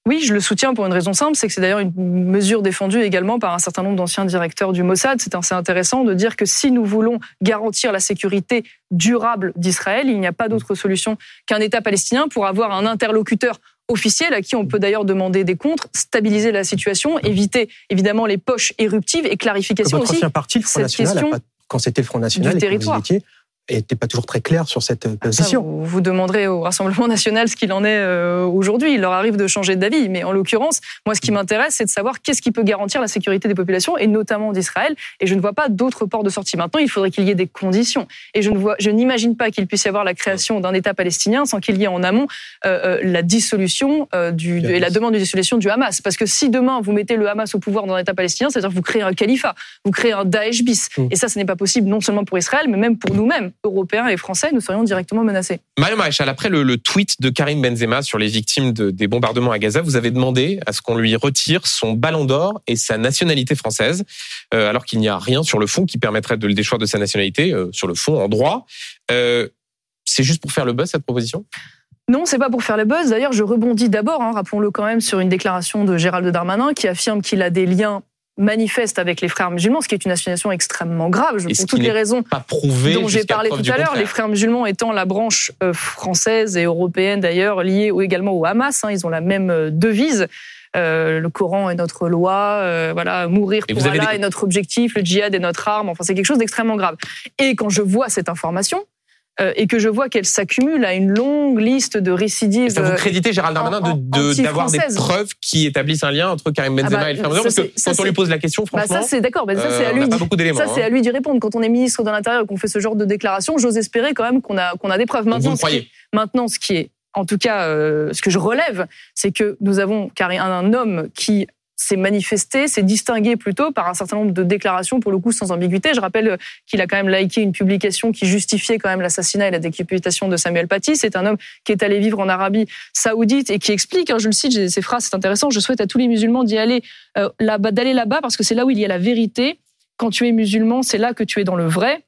Oui, je le soutiens pour une raison simple, c'est que c'est d'ailleurs une mesure défendue également par un certain nombre d'anciens directeurs du Mossad. C'est assez intéressant de dire que si nous voulons garantir la sécurité durable d'Israël, il n'y a pas d'autre solution qu'un État palestinien pour avoir un interlocuteur officiel à qui on peut d'ailleurs demander des comptes, stabiliser la situation, éviter évidemment les poches éruptives et clarification votre aussi. parti, le Front cette National, a question pas- quand c'était le Front National du vous territoire. étiez, n'était pas toujours très clair sur cette euh, Ça, position. vous, vous demanderez au Rassemblement national ce qu'il en est euh, aujourd'hui. Il leur arrive de changer d'avis. Mais en l'occurrence, moi, ce qui m'intéresse, c'est de savoir qu'est-ce qui peut garantir la sécurité des populations, et notamment d'Israël. Et je ne vois pas d'autres ports de sortie. Maintenant, il faudrait qu'il y ait des conditions. Et je ne vois, je n'imagine pas qu'il puisse y avoir la création d'un État palestinien sans qu'il y ait en amont euh, la dissolution euh, du, et la demande de dissolution du Hamas. Parce que si demain vous mettez le Hamas au pouvoir dans un État palestinien, c'est-à-dire que vous créez un califat, vous créez un Daesh bis. Mm. Et ça, ce n'est pas possible non seulement pour Israël, mais même pour nous-mêmes, Européens et Français, nous serions directement menacés. Mario Maréchal, après le, le tweet de Karim Benzema sur les victimes de- des bombardements à Gaza, vous avez demandé à ce qu'on lui retire son ballon d'or et sa nationalité française, euh, alors qu'il n'y a rien sur le fond qui permettrait de le déchoir de sa nationalité, euh, sur le fond, en droit. Euh, c'est juste pour faire le buzz, cette proposition? Non, c'est pas pour faire le buzz. D'ailleurs, je rebondis d'abord, hein, rappelons-le quand même, sur une déclaration de Gérald Darmanin qui affirme qu'il a des liens manifestes avec les frères musulmans, ce qui est une assignation extrêmement grave, je- pour toutes les raisons Pas prouvé dont j'ai parlé tout à l'heure, les frères musulmans étant la branche euh, française et européenne d'ailleurs, liée également au Hamas. hein, ils ont la même euh, devise. Euh, le Coran est notre loi, euh, voilà, mourir pour Allah des- est notre objectif, le djihad est notre arme. Enfin, c'est quelque chose d'extrêmement grave. Et quand je vois cette information euh, et que je vois qu'elle s'accumule à une longue liste de récidives, Et ça vous euh, créditez Gérald Darmanin en- de- de- d'avoir des preuves qui établissent un lien entre Karim Benzema Ah bah, et ça, musulmans Parce que c'est- quand on lui c'est- pose la question, bah franchement, ça c'est d'accord, mais ça c'est euh, à lui. Ça, c'est hein. à lui d'y répondre. Quand on est ministre de l'Intérieur et qu'on fait ce genre de déclaration, j'ose espérer quand même qu'on a, qu'on a des preuves. Vous Maintenant, le ce qui- Maintenant, ce qui est, en tout cas, euh, ce que je relève, c'est que nous avons un, un homme qui s'est manifesté, s'est distingué plutôt par un certain nombre de déclarations, pour le coup sans ambiguïté. Je rappelle qu'il a quand même liké une publication qui justifiait quand même l'assassinat et la décapitation de Samuel Paty. C'est un homme qui est allé vivre en Arabie saoudite et qui explique, hein, je le cite, ces phrases, c'est intéressant, je souhaite à tous les musulmans d'y aller euh, là-bas, d'aller là-bas parce que c'est là où il y a la vérité. Quand tu es musulman, c'est là que tu es dans le vrai.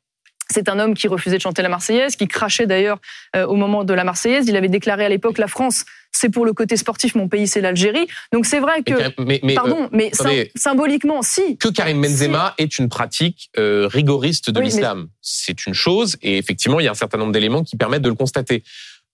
C'est un homme qui refusait de chanter la Marseillaise, qui crachait d'ailleurs euh, au moment de la Marseillaise. Il avait déclaré à l'époque la France, c'est pour le côté sportif, mon pays, c'est l'Algérie. Donc c'est vrai que, Mais mais, euh, pardon, mais symboliquement, si. que Karim Benzema est une pratique euh, rigoriste de Oui, l'islam. C'est une chose, et effectivement, il y a un certain nombre d'éléments qui permettent de le constater.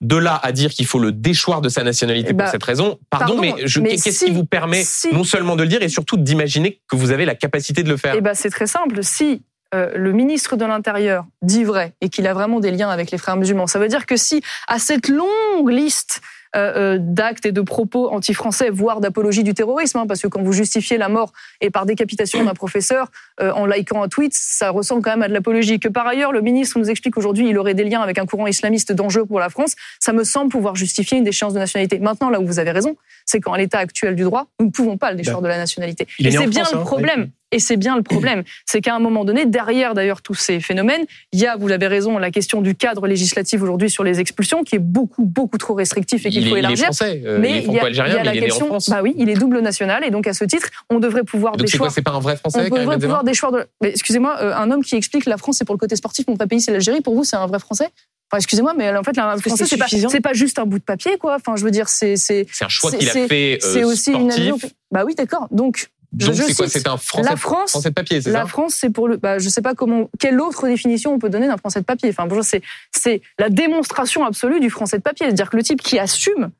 De là à dire qu'il faut le déchoir de sa nationalité pour cette raison, pardon, pardon, mais, qu'est-ce si- qui vous permet si- non seulement de le dire, et surtout d'imaginer que vous avez la capacité de le faire? Eh ben, c'est très simple. Si euh, le ministre de l'Intérieur dit vrai et qu'il a vraiment des liens avec les frères musulmans, ça veut dire que si à cette longue liste euh, euh, d'actes et de propos anti-français, voire d'apologie du terrorisme, hein, parce que quand vous justifiez la mort et par décapitation d'un professeur euh, en likant un tweet, ça ressemble quand même à de l'apologie. Que par ailleurs, le ministre nous explique aujourd'hui il aurait des liens avec un courant islamiste dangereux pour la France, ça me semble pouvoir justifier une déchéance de nationalité. Maintenant, là où vous avez raison, c'est qu'en l'état actuel du droit, nous ne pouvons pas le déchoir de la nationalité. Et c'est bien France, le hein, problème. Et c'est bien le problème, c'est qu'à un moment donné, derrière d'ailleurs tous ces phénomènes, il y a, vous l'avez raison, la question du cadre législatif aujourd'hui sur les expulsions, qui est beaucoup beaucoup trop restrictif et qu'il Il faut est, il est élargir. français, euh, Mais il est il y a, il y franco-algérien, a la mais il est né en question, France. bah oui, il est double national et donc à ce titre, on devrait pouvoir Donc déchoir. C'est pas un vrai On français, Karim devrait pouvoir déchoir de. Mais excusez-moi, euh, un homme qui explique la France c'est pour le côté sportif, mon vrai pays c'est l'Algérie. Pour vous, c'est un vrai français? Enfin, excusez-moi, mais en fait, que français c'est pas, juste un bout de papier, quoi. Enfin, je veux dire, c'est c'est un choix qu'il a fait euh, c'est aussi une sportif. allusion- Bah oui, d'accord. Donc Donc c'est quoi C'est un français, la France, français de papier, c'est la ça France, c'est pour le. Bah, je sais pas comment. Quelle autre définition on peut donner d'un français de papier Enfin, bonjour, c'est c'est la démonstration absolue du français de papier, c'est-à-dire que le type qui assume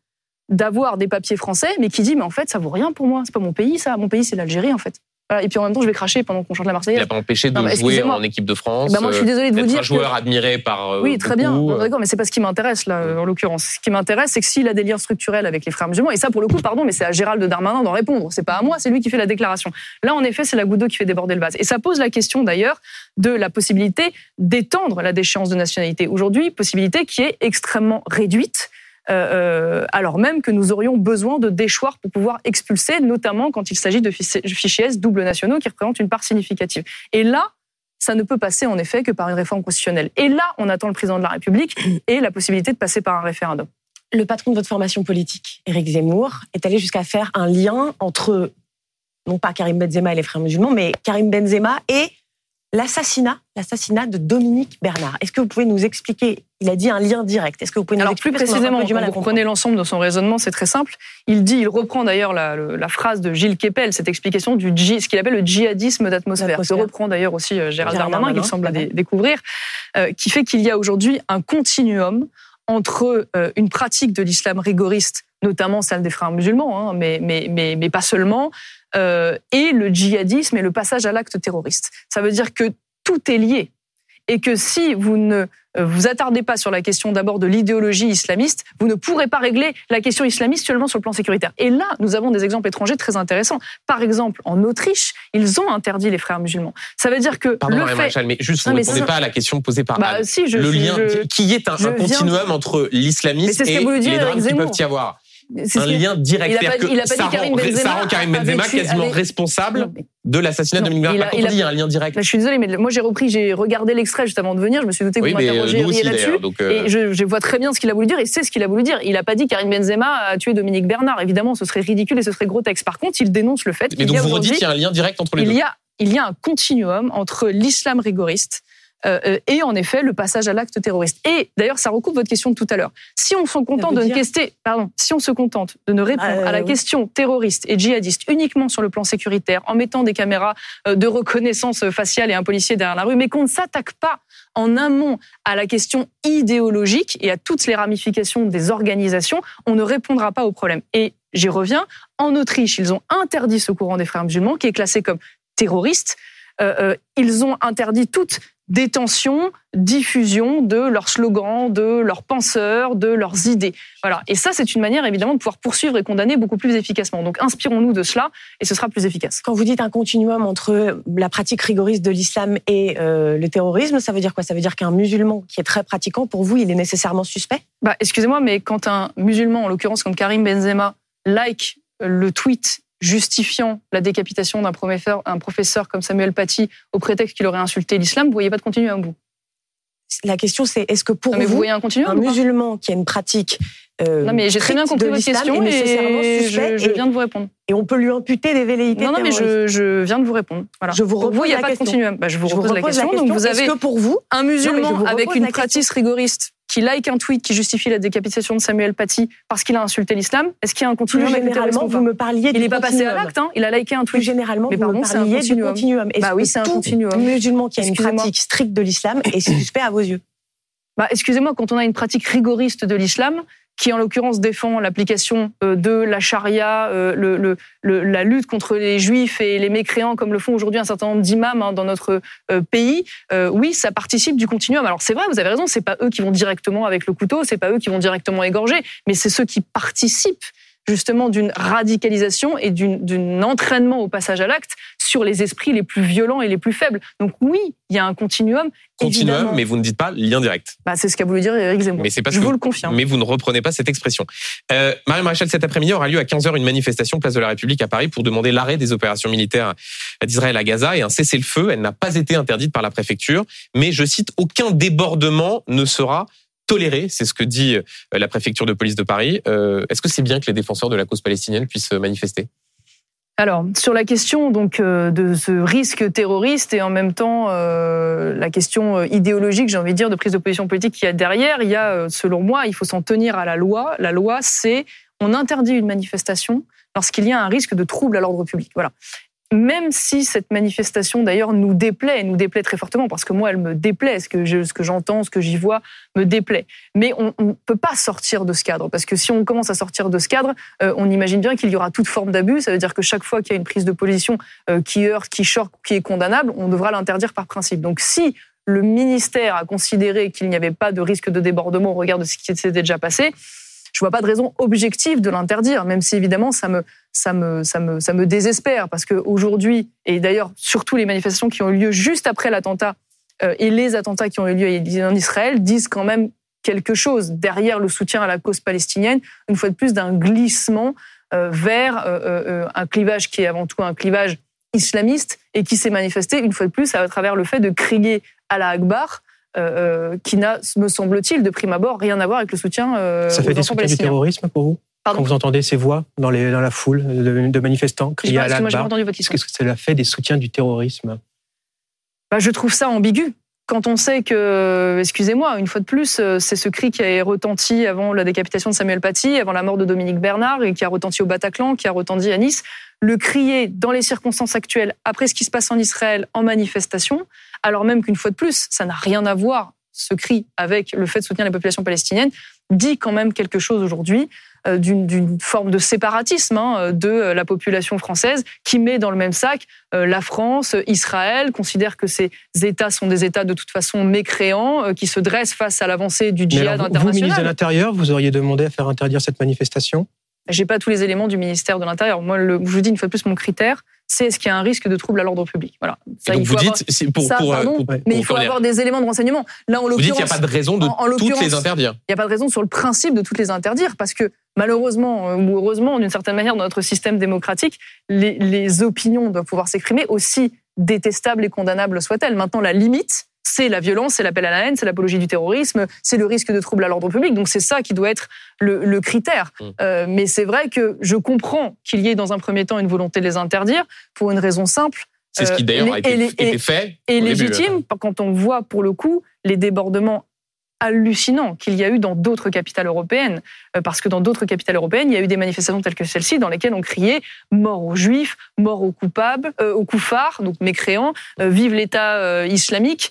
d'avoir des papiers français, mais qui dit mais en fait ça vaut rien pour moi, c'est pas mon pays ça, mon pays c'est l'Algérie en fait. Voilà. Et puis en même temps je vais cracher pendant qu'on chante la Il Marseillaise. n'a pas empêché de Non, jouer en équipe de France. Eh ben, moi, je suis euh, désolée de vous d'être dire un que- joueur admiré par euh, Oui, très bien. euh, D'accord, mais c'est pas ce qui m'intéresse là, en l'occurrence. Ce qui m'intéresse, c'est que s'il a des liens structurels avec les frères musulmans, et ça, pour le coup, pardon, mais c'est à Gérald Darmanin d'en répondre. C'est pas à moi, c'est lui qui fait la déclaration. Là, en effet, c'est la goutte d'eau qui fait déborder le vase. Et ça pose la question d'ailleurs de la possibilité d'étendre la déchéance de nationalité. Aujourd'hui, possibilité qui est extrêmement réduite. Euh, euh, alors même que nous aurions besoin de déchoir pour pouvoir expulser, notamment quand il s'agit de fichiers S double nationaux qui représentent une part significative. Et là, ça ne peut passer en effet que par une réforme constitutionnelle. Et là, on attend le président de la République et la possibilité de passer par un référendum. Le patron de votre formation politique, Éric Zemmour, est allé jusqu'à faire un lien entre, non pas Karim Benzema et les frères musulmans, mais Karim Benzema et l'assassinat, l'assassinat de Dominique Bernard. Est-ce que vous pouvez nous expliquer Il a dit un lien direct. Est-ce que vous pouvez nous Alors plus expliquer un précisément, du mal vous comprendre reprenez l'ensemble de son raisonnement, c'est très simple. Il dit, il reprend d'ailleurs la, phrase de Gilles Kepel, cette explication du ce qu'il appelle le djihadisme d'atmosphère. Que reprend d'ailleurs aussi euh, Gérald Gérald Darmanin, Darmanin, qu'il semble découvrir, euh, qui fait qu'il y a aujourd'hui un continuum entre euh, une pratique de l'islam rigoriste, notamment celle des frères musulmans, hein, mais, mais, mais, mais pas seulement, euh, et le djihadisme et le passage à l'acte terroriste. Ça veut dire que tout est lié. Et que si vous ne euh, vous attardez pas sur la question d'abord de l'idéologie islamiste, vous ne pourrez pas régler la question islamiste seulement sur le plan sécuritaire. Et là, nous avons des exemples étrangers très intéressants. Par exemple, en Autriche, ils ont interdit les frères musulmans. Ça veut dire que Pardon, le fait... Mais juste vous ne répondez pas à la question posée par Bah si, je le lien je- qui est un, un continuum entre l'islamisme et les drames qui peuvent y avoir. Un que- lien direct. Il a pas dit- il a que pas dit ça Karim rend- Benzema ça rend Karim Benzema quasiment responsable de l'assassinat de Dominique Bernard. il a- il a- dit, un lien direct. Là, je suis désolée, mais moi j'ai repris, j'ai regardé l'extrait juste avant de venir. Je me suis douté que Oui, vous mais euh, là-dessus. euh, Et je, je vois très bien ce qu'il a voulu dire et c'est ce qu'il a voulu dire. Il n'a pas dit Karim Benzema a tué Dominique Bernard. Évidemment, ce serait ridicule et ce serait grotesque. Par contre, il dénonce le fait mais qu'il donc y a vous redites qu'il y a un lien direct entre les il deux. y a, il y a un continuum entre l'islam rigoriste euh, euh, et en effet le passage à l'acte terroriste. Et d'ailleurs, ça recoupe votre question de tout à l'heure. Si on se contente de ne quester- pardon, si on se contente de ne répondre Euh, à la oui. question terroriste et djihadiste uniquement sur le plan sécuritaire, en mettant des caméras euh, de reconnaissance faciale et un policier derrière la rue, mais qu'on ne s'attaque pas en amont à la question idéologique et à toutes les ramifications des organisations, on ne répondra pas au problème. Et j'y reviens. En Autriche, ils ont interdit ce courant des frères musulmans qui est classé comme terroriste. Euh, euh, ils ont interdit toute détention, diffusion de leurs slogans, de leurs penseurs, de leurs idées. Voilà. Et ça, c'est une manière évidemment de pouvoir poursuivre et condamner beaucoup plus efficacement. Donc, inspirons-nous de cela et ce sera plus efficace. Quand vous dites un continuum entre la pratique rigoriste de l'islam et euh, le terrorisme, ça veut dire quoi? Ça veut dire qu'un musulman qui est très pratiquant, pour vous, il est nécessairement suspect? Bah, excusez-moi, mais quand un musulman, en l'occurrence comme Karim Benzema, like le tweet justifiant la décapitation d'un professeur, un professeur comme Samuel Paty au prétexte qu'il aurait insulté l'islam, vous voyez pas de continuum, vous? La question, c'est est-ce que pour Non, mais vous vous, voyez un musulman qui a une pratique euh, Non, mais j'ai très bien compris votre question et je, viens de vous répondre. et on peut lui imputer des velléités Non, non, mais je, je viens de vous répondre. Voilà. Je vous Pour vous, repose il n'y a la pas de question. continuum. Bah, je vous Je repose, la, repose question. Donc, vous Est-ce avez que pour vous, un musulman avec une la pratique rigoriste qui like un tweet qui justifie la décapitation de Samuel Paty parce qu'il a insulté l'islam, est-ce qu'il y a un plus continuum terrorisme généralement, vous me parliez Il n'est pas passé à l'acte, hein. il a liké un Plus tweet. généralement, Mais vous me pardon, c'est un parliez du continuum. Est-ce Bah oui, c'est un tout continuum. musulman qui a une pratique stricte de l'islam est suspect à vos yeux? Bah, excusez-moi, quand on a une pratique rigoriste de l'islam, qui en l'occurrence défend l'application euh, de la charia, euh, le, la lutte contre les juifs et les mécréants, comme le font aujourd'hui un certain nombre d'imams hein, dans notre euh, pays, oui, ça participe du continuum. Alors c'est vrai, vous avez raison, c'est pas eux qui vont directement avec le couteau, c'est pas eux qui vont directement égorger, mais c'est ceux qui participent justement d'une radicalisation et d'un entraînement au passage à l'acte sur les esprits les plus violents et les plus faibles. Donc oui, il y a un continuum. Continuum, mais vous ne dites pas lien direct. Bah, c'est ce qu'a voulu dire Eric Zemmour. Mais pas Je vous le confirme. Mais vous ne reprenez pas cette expression. Euh, Marie Maréchal, cet après-midi aura lieu à 15h une manifestation place de la République à Paris pour demander l'arrêt des opérations militaires d'Israël à Gaza et un cessez-le-feu. Elle n'a pas été interdite par la préfecture, mais je cite, aucun débordement ne sera toléré, c'est ce que dit euh, la préfecture de police de Paris. Euh, est-ce que c'est bien que les défenseurs de la cause palestinienne puissent manifester? Alors sur la question donc euh, de ce risque terroriste et en même temps la question idéologique, j'ai envie de dire, de prise de position politique qu'il y a derrière, il y a, selon moi, il faut s'en tenir à la loi. La loi, c'est on interdit une manifestation lorsqu'il y a un risque de trouble à l'ordre public. Voilà même si cette manifestation d'ailleurs nous déplaît, nous déplaît très fortement, parce que moi elle me déplaît, ce que j'entends, ce que j'y vois me déplaît. Mais on ne peut pas sortir de ce cadre, parce que si on commence à sortir de ce cadre, euh, on imagine bien qu'il y aura toute forme d'abus. Ça veut dire que chaque fois qu'il y a une prise de position euh, qui heurte, qui choque, qui est condamnable, on devra l'interdire par principe. Donc si le ministère a considéré qu'il n'y avait pas de risque de débordement au regard de ce qui s'était déjà passé, je vois pas de raison objective de l'interdire, même si évidemment ça me, ça me, ça me, ça me désespère. Parce qu'aujourd'hui, et d'ailleurs surtout les manifestations qui ont eu lieu juste après l'attentat euh, et les attentats qui ont eu lieu en Israël disent quand même quelque chose. Derrière le soutien à la cause palestinienne, une fois de plus d'un glissement euh, vers euh, un clivage qui est avant tout un clivage islamiste et qui s'est manifesté une fois de plus à travers le fait de crier à la Akbar euh, euh, qui n'a, me semble-t-il, de prime abord, rien à voir avec le soutien euh, Ça fait des soutiens du terrorisme pour vous Quand vous entendez ces voix dans, les, dans la foule de, manifestants crier à la Est-ce que cela fait des soutiens du terrorisme bah, Je trouve ça ambigu. Quand on sait que, excusez-moi, une fois de plus, c'est ce cri qui a retenti avant la décapitation de Samuel Paty, avant la mort de Dominique Bernard, et qui a retenti au Bataclan, qui a retenti à Nice, le crier dans les circonstances actuelles, après ce qui se passe en Israël, en manifestation, alors même qu'une fois de plus, ça n'a rien à voir, ce cri, avec le fait de soutenir les populations palestiniennes, dit quand même quelque chose aujourd'hui euh, d'une forme de séparatisme hein, de la population française qui met dans le même sac euh, la France, Israël, considère que ces États sont des États de toute façon mécréants, euh, qui se dressent face à l'avancée du djihad international. Vous, ministre de l'Intérieur, vous auriez demandé à faire interdire cette manifestation? J'ai pas tous les éléments du ministère de l'Intérieur. Moi, le, je vous dis une fois de plus, mon critère, c'est est-ce qu'il y a un risque de trouble à l'ordre public. Voilà. Ça, donc vous dites, pour, pour, pardon, mais il faut avoir des éléments de renseignement. Là, en vous dites qu'il n'y a pas de raison de toutes les interdire. Il n'y a pas de raison sur le principe de toutes les interdire, parce que malheureusement euh, ou heureusement, d'une certaine manière, dans notre système démocratique, les, les opinions doivent pouvoir s'exprimer aussi détestables et condamnables soient-elles. Maintenant, la limite, c'est la violence, c'est l'appel à la haine, c'est l'apologie du terrorisme, c'est le risque de trouble à l'ordre public. Donc c'est ça qui doit être le, critère. Mmh. Euh, mais c'est vrai que je comprends qu'il y ait dans un premier temps une volonté de les interdire pour une raison simple. C'est ce qui d'ailleurs a été, fait. Et légitime, quand on voit pour le coup les débordements hallucinant qu'il y a eu dans d'autres capitales européennes, euh, parce que dans d'autres capitales européennes, il y a eu des manifestations telles que celle-ci dans lesquelles on criait mort aux juifs, mort aux coupables, euh, aux koufars, donc mécréants, euh, vive l'État islamique,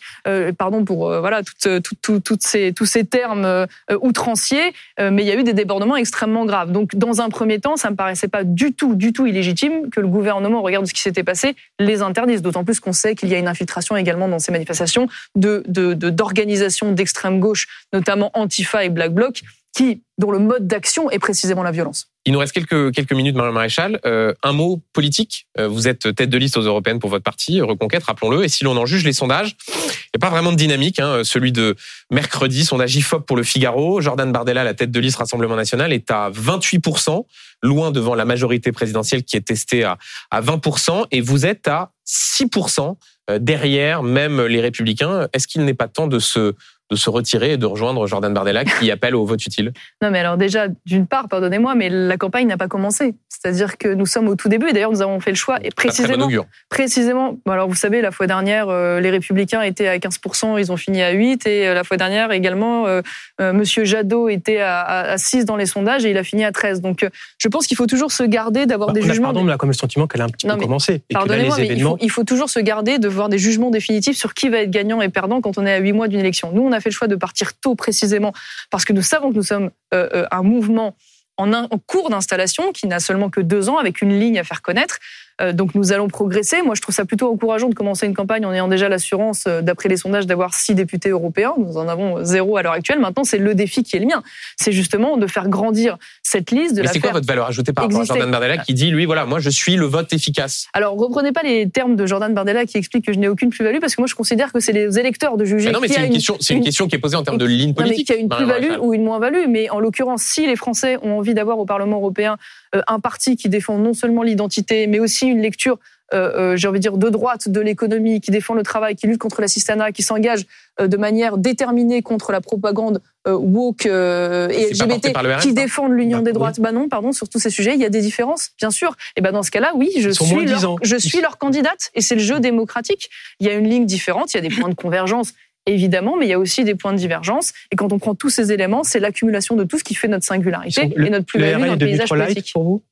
pardon pour voilà toutes, toutes, toutes, ces, tous ces termes outranciers, mais il y a eu des débordements extrêmement graves. Donc dans un premier temps, ça me paraissait pas du tout, du tout illégitime que le gouvernement, au regard de ce qui s'était passé, les interdise. D'autant plus qu'on sait qu'il y a une infiltration également dans ces manifestations de d'organisations d'extrême gauche notamment Antifa et Black Bloc, qui, dont le mode d'action est précisément la violence. Il nous reste quelques, quelques minutes, Marie Maréchal. Euh, un mot politique. Euh, vous êtes tête de liste aux européennes pour votre parti, Reconquête, rappelons-le. Et si l'on en juge les sondages, il n'y a pas vraiment de dynamique. Hein. Celui de mercredi, sondage IFOP pour le Figaro. Jordan Bardella, la tête de liste Rassemblement National, est à 28%, loin devant la majorité présidentielle qui est testée à, à 20%. Et vous êtes à 6% euh, derrière même les Républicains. Est-ce qu'il n'est pas temps de se de se retirer et de rejoindre Jordan Bardella qui appelle au vote utile Non, mais alors déjà, d'une part, pardonnez-moi, mais la campagne n'a pas commencé. C'est-à-dire que nous sommes au tout début et d'ailleurs nous avons fait le choix et précisément, précisément. Alors vous savez, la fois dernière, euh, les Républicains étaient à 15%, ils ont fini à 8 et euh, la fois dernière également, euh, Monsieur Jadot était à, 6 dans les sondages et il a fini à 13. Donc je pense qu'il faut toujours se garder d'avoir des jugements. Pardon, mais a comme le sentiment qu'elle a un petit peu commencé. Pardonnez-moi, mais il faut, il faut, toujours se garder de voir des jugements définitifs sur qui va être gagnant et perdant quand on est à 8 mois d'une élection. Nous, on a fait le choix de partir tôt précisément parce que nous savons que nous sommes un mouvement en, en cours d'installation qui n'a seulement que deux ans avec une ligne à faire connaître. Euh, donc nous allons progresser. Moi, je trouve ça plutôt encourageant de commencer une campagne en ayant déjà l'assurance, euh, d'après les sondages, d'avoir six députés européens. Nous en avons zéro à l'heure actuelle. Maintenant, c'est le défi qui est le mien. C'est justement de faire grandir cette liste. De Mais c'est quoi votre valeur ajoutée par rapport à Jordan Bardella qui dit, lui, voilà, moi, je suis le vote efficace? Alors, reprenez pas les termes de Jordan Bardella qui explique que je n'ai aucune plus-value parce que moi, je considère que c'est les électeurs de juger. non, mais c'est une, question, c'est une, question qui est posée en termes de ligne politique. Il y a une plus-value ou une moins-value. Mais en l'occurrence, si les Français ont envie d'avoir au Parlement européen euh, un parti qui défend non seulement l'identité, mais aussi une lecture euh, euh, j'ai envie de dire, de droite de l'économie, qui défend le travail, qui lutte contre l'assistanat, qui s'engage euh, de manière déterminée contre la propagande woke et LGBT, qui défendent l'union bah, des droites. Bah non, pardon, sur tous ces sujets, il y a des différences, bien sûr. Et ben dans ce cas-là, oui, je suis leur, je suis leur candidate, et c'est le jeu démocratique. Il y a une ligne différente, il y a des points de convergence évidemment, mais il y a aussi des points de divergence. Et quand on prend tous ces éléments, c'est l'accumulation de tout ce qui fait notre singularité et notre plus-value dans le paysage politique. Pour vous?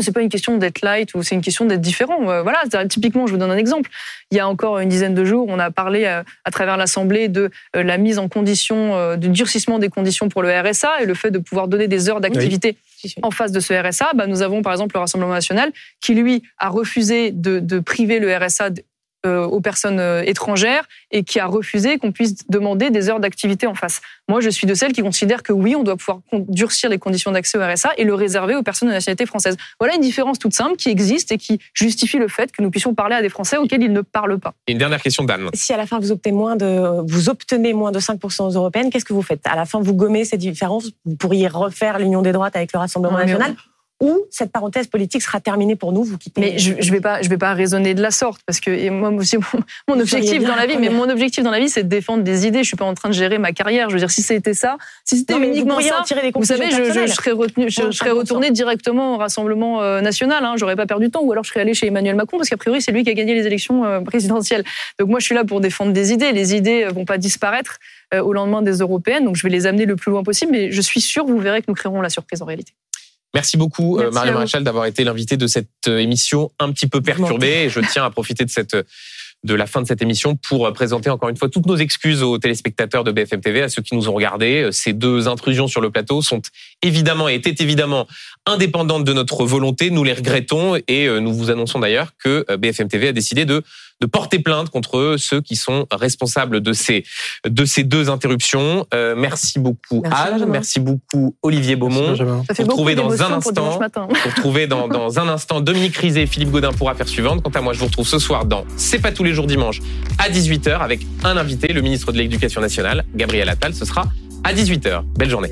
C'est pas une question d'être light ou c'est une question d'être différent. Euh, voilà, typiquement, je vous donne un exemple. Il y a encore une dizaine de jours, on a parlé euh, à, travers l'Assemblée de euh, la mise en condition, du durcissement des conditions pour le RSA et le fait de pouvoir donner des heures d'activité. En face de ce RSA, bah, nous avons par exemple le Rassemblement national qui, lui, a refusé de, de priver le RSA aux personnes euh, étrangères et qui a refusé qu'on puisse demander des heures d'activité en face. Moi, je suis de celles qui considèrent que oui, on doit pouvoir durcir les conditions d'accès au RSA et le réserver aux personnes de nationalité française. Voilà une différence toute simple qui existe et qui justifie le fait que nous puissions parler à des Français auxquels ils ne parlent pas. une dernière question d'Anne. Si à la fin vous obtenez moins de, vous obtenez moins de 5% aux européennes, qu'est-ce que vous faites? À la fin, vous gommez ces différences? Vous pourriez refaire l'union des droites avec le Rassemblement national ou cette parenthèse politique sera terminée pour nous, vous quittez. Mais je, je vais pas, je vais pas raisonner de la sorte parce que et moi aussi mon, objectif dans la vie, mais mon objectif dans la vie, c'est de défendre des idées. Je suis pas en train de gérer ma carrière. Je veux dire, si c'était ça, si c'était uniquement ça, vous savez, je, je, serais retenu, je, serais retourné directement au Rassemblement euh, national. Hein, J'aurais pas perdu de temps, ou alors je serais allé chez Emmanuel Macron parce qu'a priori c'est lui qui a gagné les élections euh, présidentielles. Donc moi, je suis là pour défendre des idées. Les idées vont pas disparaître euh, au lendemain des européennes, donc je vais les amener le plus loin possible. Mais je suis sûr, vous verrez que nous créerons la surprise en réalité. Merci beaucoup, euh, Marie Maréchal, d'avoir été l'invité de cette euh, émission un petit peu perturbée. Et je tiens à profiter de cette de la fin de cette émission pour euh, présenter encore une fois toutes nos excuses aux téléspectateurs de BFM TV, à ceux qui nous ont regardés. Ces deux intrusions sur le plateau sont évidemment et étaient évidemment indépendantes de notre volonté. Nous les regrettons et nous vous annonçons d'ailleurs que BFM TV a décidé de de porter plainte contre ceux qui sont responsables de ces de ces deux interruptions. Euh, merci beaucoup Anne, merci beaucoup Olivier Beaumont. Merci, pour trouver dans un instant, pour trouver dans, dans un instant Dominique Rizet et Philippe Godin pour affaire suivante. Quant à moi, je vous retrouve ce soir dans C'est pas tous les jours dimanche à 18h avec un invité, le ministre de l'Éducation nationale, Gabriel Attal. Ce sera à 18h. Belle journée.